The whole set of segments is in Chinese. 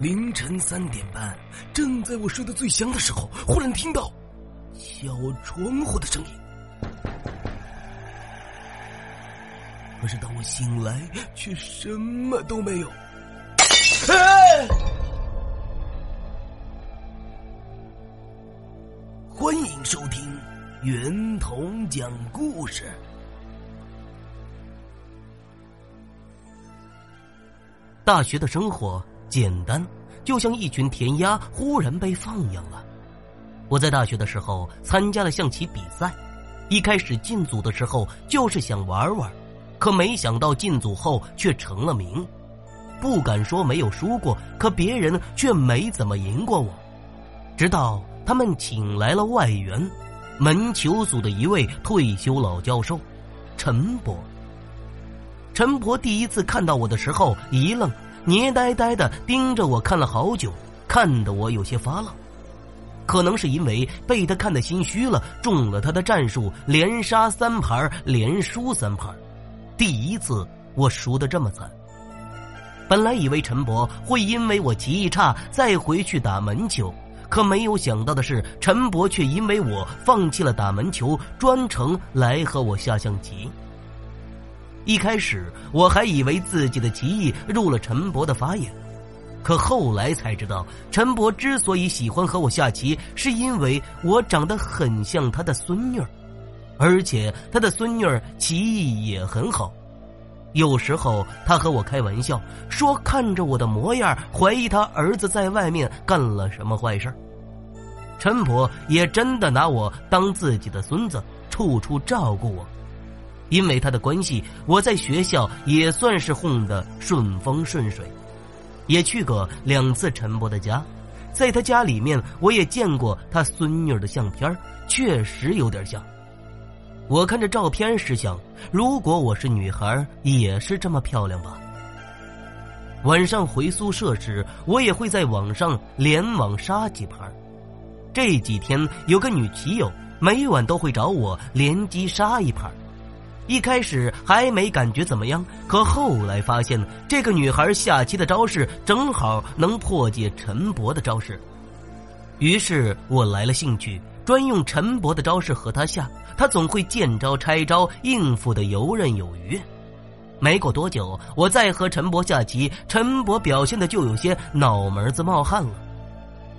凌晨三点半，正在我睡得最香的时候，忽然听到敲窗户的声音。可是当我醒来，却什么都没有。欢迎收听圆童讲故事。大学的生活简单，就像一群田鸭忽然被放养了。我在大学的时候参加了象棋比赛，一开始进组的时候就是想玩玩。可没想到进组后却成了名，不敢说没有输过，可别人却没怎么赢过我。直到他们请来了外援，门球组的一位退休老教授，陈伯。陈伯第一次看到我的时候一愣，捏呆呆的盯着我看了好久，看得我有些发愣。可能是因为被他看得心虚了，中了他的战术，连杀三盘，连输三盘。第一次我输的这么惨，本来以为陈博会因为我棋艺差再回去打门球，可没有想到的是，陈博却因为我放弃了打门球，专程来和我下象棋。一开始我还以为自己的棋艺入了陈伯的法眼，可后来才知道，陈伯之所以喜欢和我下棋，是因为我长得很像他的孙女儿。而且他的孙女儿棋艺也很好，有时候他和我开玩笑说，看着我的模样，怀疑他儿子在外面干了什么坏事陈伯也真的拿我当自己的孙子，处处照顾我。因为他的关系，我在学校也算是混得顺风顺水，也去过两次陈伯的家，在他家里面，我也见过他孙女的相片，确实有点像。我看着照片时想，如果我是女孩，也是这么漂亮吧。晚上回宿舍时，我也会在网上连网杀几盘。这几天有个女棋友，每晚都会找我连机杀一盘。一开始还没感觉怎么样，可后来发现这个女孩下棋的招式正好能破解陈博的招式，于是我来了兴趣。专用陈博的招式和他下，他总会见招拆招，应付的游刃有余。没过多久，我再和陈博下棋，陈博表现的就有些脑门子冒汗了。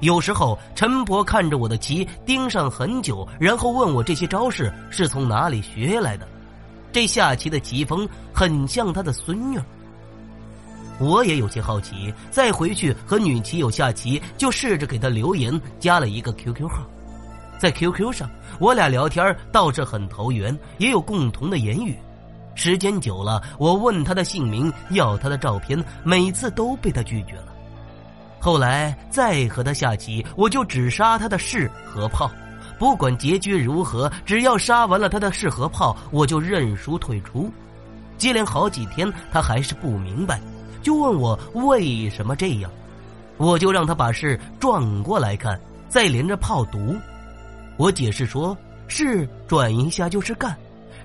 有时候，陈博看着我的棋盯上很久，然后问我这些招式是从哪里学来的。这下棋的棋风很像他的孙女。我也有些好奇，再回去和女棋友下棋，就试着给她留言，加了一个 QQ 号。在 QQ 上，我俩聊天倒是很投缘，也有共同的言语。时间久了，我问他的姓名，要他的照片，每次都被他拒绝了。后来再和他下棋，我就只杀他的士和炮，不管结局如何，只要杀完了他的士和炮，我就认输退出。接连好几天，他还是不明白，就问我为什么这样，我就让他把士转过来看，再连着炮读。我解释说：“是转一下就是干，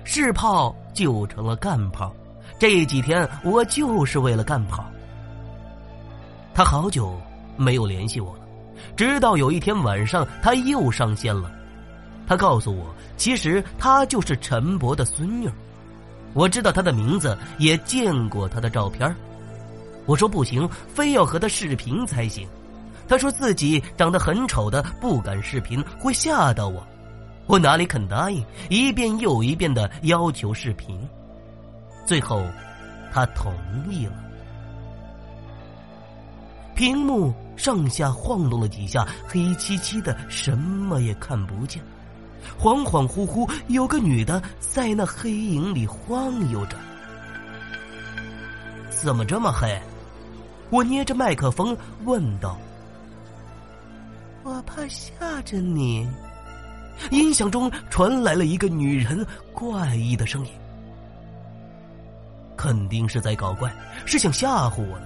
是炮就成了干炮。这几天我就是为了干炮。”他好久没有联系我了，直到有一天晚上，他又上线了。他告诉我，其实他就是陈博的孙女。我知道他的名字，也见过他的照片。我说不行，非要和他视频才行。他说自己长得很丑的，不敢视频，会吓到我。我哪里肯答应？一遍又一遍的要求视频，最后他同意了。屏幕上下晃动了几下，黑漆漆的，什么也看不见。恍恍惚惚，有个女的在那黑影里晃悠着。怎么这么黑？我捏着麦克风问道。我怕吓着你。音响中传来了一个女人怪异的声音，肯定是在搞怪，是想吓唬我。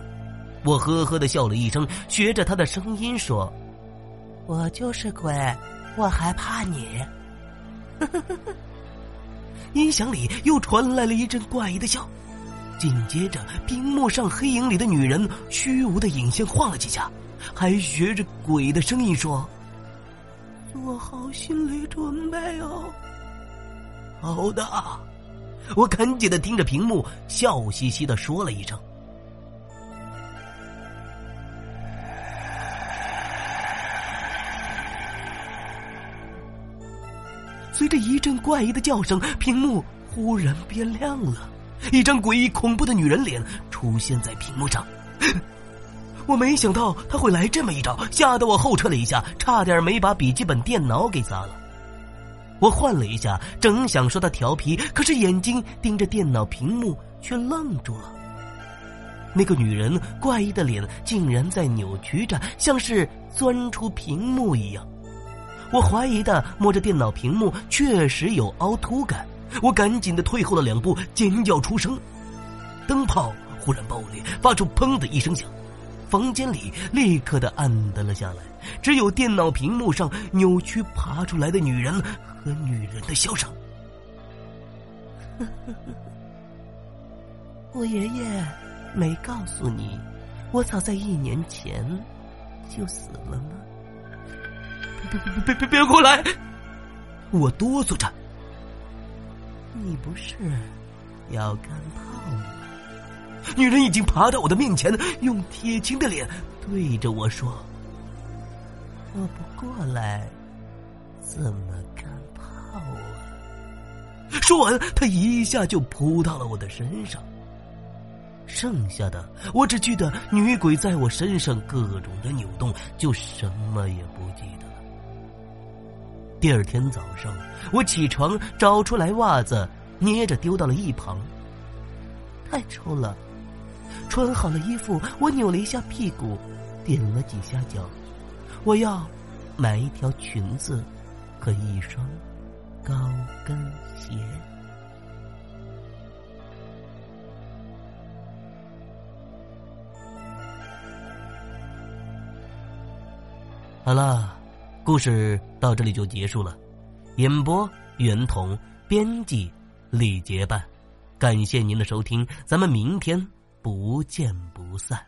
我呵呵的笑了一声，学着她的声音说：“我就是鬼，我还怕你。”呵呵呵音响里又传来了一阵怪异的笑，紧接着，屏幕上黑影里的女人虚无的影线晃了几下，还学着鬼的声音说：“做好心理准备哦。”好的，我赶紧的盯着屏幕，笑嘻嘻的说了一声。随着一阵怪异的叫声，屏幕忽然变亮了，一张诡异恐怖的女人脸出现在屏幕上。我没想到他会来这么一招，吓得我后撤了一下，差点没把笔记本电脑给砸了。我换了一下，正想说他调皮，可是眼睛盯着电脑屏幕，却愣住了。那个女人怪异的脸竟然在扭曲着，像是钻出屏幕一样。我怀疑的摸着电脑屏幕，确实有凹凸感。我赶紧的退后了两步，尖叫出声，灯泡忽然爆裂，发出“砰”的一声响，房间里立刻的暗淡了下来，只有电脑屏幕上扭曲爬出来的女人和女人的笑声。我爷爷没告诉你，我早在一年前就死了吗？别别别别别过来！我哆嗦着。你不是要干炮吗？女人已经爬到我的面前，用铁青的脸对着我说：“我不过来，怎么干炮啊？”说完，她一下就扑到了我的身上。剩下的，我只记得女鬼在我身上各种的扭动，就什么也不记得了。第二天早上，我起床找出来袜子，捏着丢到了一旁。太臭了！穿好了衣服，我扭了一下屁股，踮了几下脚。我要买一条裙子和一双高跟鞋。好了。故事到这里就结束了，演播袁童，编辑李杰伴，感谢您的收听，咱们明天不见不散。